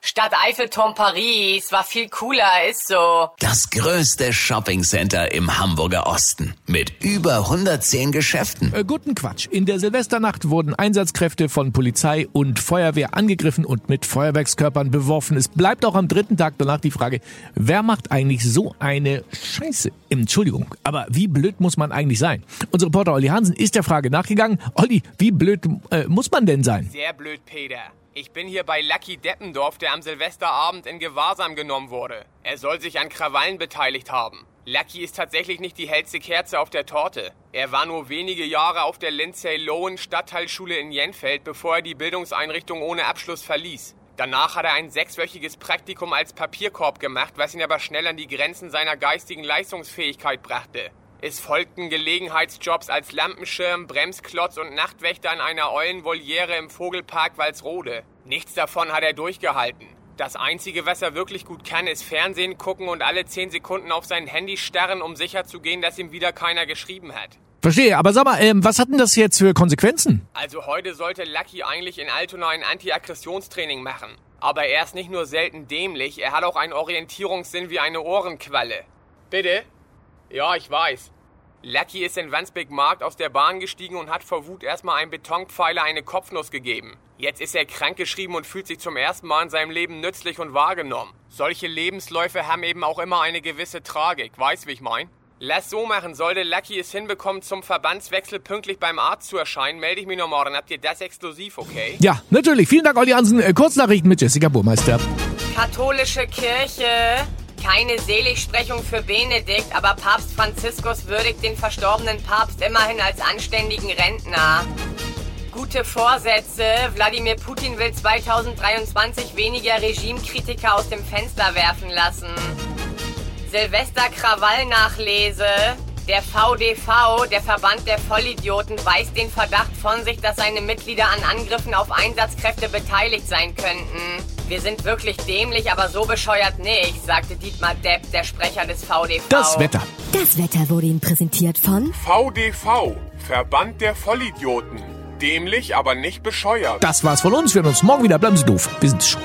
Stadt Eiffelturm Paris war viel cooler, ist so. Das größte Shoppingcenter im Hamburger Osten mit über 110 Geschäften. Äh, guten Quatsch. In der Silvesternacht wurden Einsatzkräfte von Polizei und Feuerwehr angegriffen und mit Feuerwerkskörpern beworfen. Es bleibt auch am dritten Tag danach die Frage, wer macht eigentlich so eine Scheiße? Entschuldigung, aber wie blöd muss man eigentlich sein? Unser Reporter Olli Hansen ist der Frage nachgegangen. Olli, wie blöd äh, muss man denn sein? Sehr blöd, Peter. Ich bin hier bei Lucky Deppendorf, der am Silvesterabend in Gewahrsam genommen wurde. Er soll sich an Krawallen beteiligt haben. Lucky ist tatsächlich nicht die hellste Kerze auf der Torte. Er war nur wenige Jahre auf der Lindsay Lohan Stadtteilschule in Jenfeld, bevor er die Bildungseinrichtung ohne Abschluss verließ. Danach hat er ein sechswöchiges Praktikum als Papierkorb gemacht, was ihn aber schnell an die Grenzen seiner geistigen Leistungsfähigkeit brachte. Es folgten Gelegenheitsjobs als Lampenschirm, Bremsklotz und Nachtwächter in einer Eulenvoliere im Vogelpark Walsrode. Nichts davon hat er durchgehalten. Das Einzige, was er wirklich gut kann, ist Fernsehen gucken und alle 10 Sekunden auf sein Handy starren, um sicherzugehen, dass ihm wieder keiner geschrieben hat. Verstehe, aber sag mal, ähm, was hat denn das jetzt für Konsequenzen? Also heute sollte Lucky eigentlich in Altona ein Anti-Aggressionstraining machen. Aber er ist nicht nur selten dämlich, er hat auch einen Orientierungssinn wie eine Ohrenqualle. Bitte? Ja, ich weiß. Lucky ist in Wandsbek Markt aus der Bahn gestiegen und hat vor Wut erstmal einem Betonpfeiler eine Kopfnuss gegeben. Jetzt ist er krankgeschrieben und fühlt sich zum ersten Mal in seinem Leben nützlich und wahrgenommen. Solche Lebensläufe haben eben auch immer eine gewisse Tragik, weißt wie ich mein? Lass so machen, sollte Lucky es hinbekommen, zum Verbandswechsel pünktlich beim Arzt zu erscheinen, melde ich mich noch morgen. Habt ihr das exklusiv, okay? Ja, natürlich. Vielen Dank, Olli Hansen. Kurznachrichten mit Jessica Burmeister. Katholische Kirche. Keine Seligsprechung für Benedikt, aber Papst Franziskus würdigt den verstorbenen Papst immerhin als anständigen Rentner. Gute Vorsätze. Wladimir Putin will 2023 weniger Regimekritiker aus dem Fenster werfen lassen. Silvester-Krawall-Nachlese. Der VDV, der Verband der Vollidioten, weist den Verdacht von sich, dass seine Mitglieder an Angriffen auf Einsatzkräfte beteiligt sein könnten. Wir sind wirklich dämlich, aber so bescheuert nicht, sagte Dietmar Depp, der Sprecher des VDV. Das Wetter. Das Wetter wurde Ihnen präsentiert von VDV, Verband der Vollidioten. Dämlich, aber nicht bescheuert. Das war's von uns. Wir hören uns morgen wieder. Bleiben Sie doof. Wir sind's schon.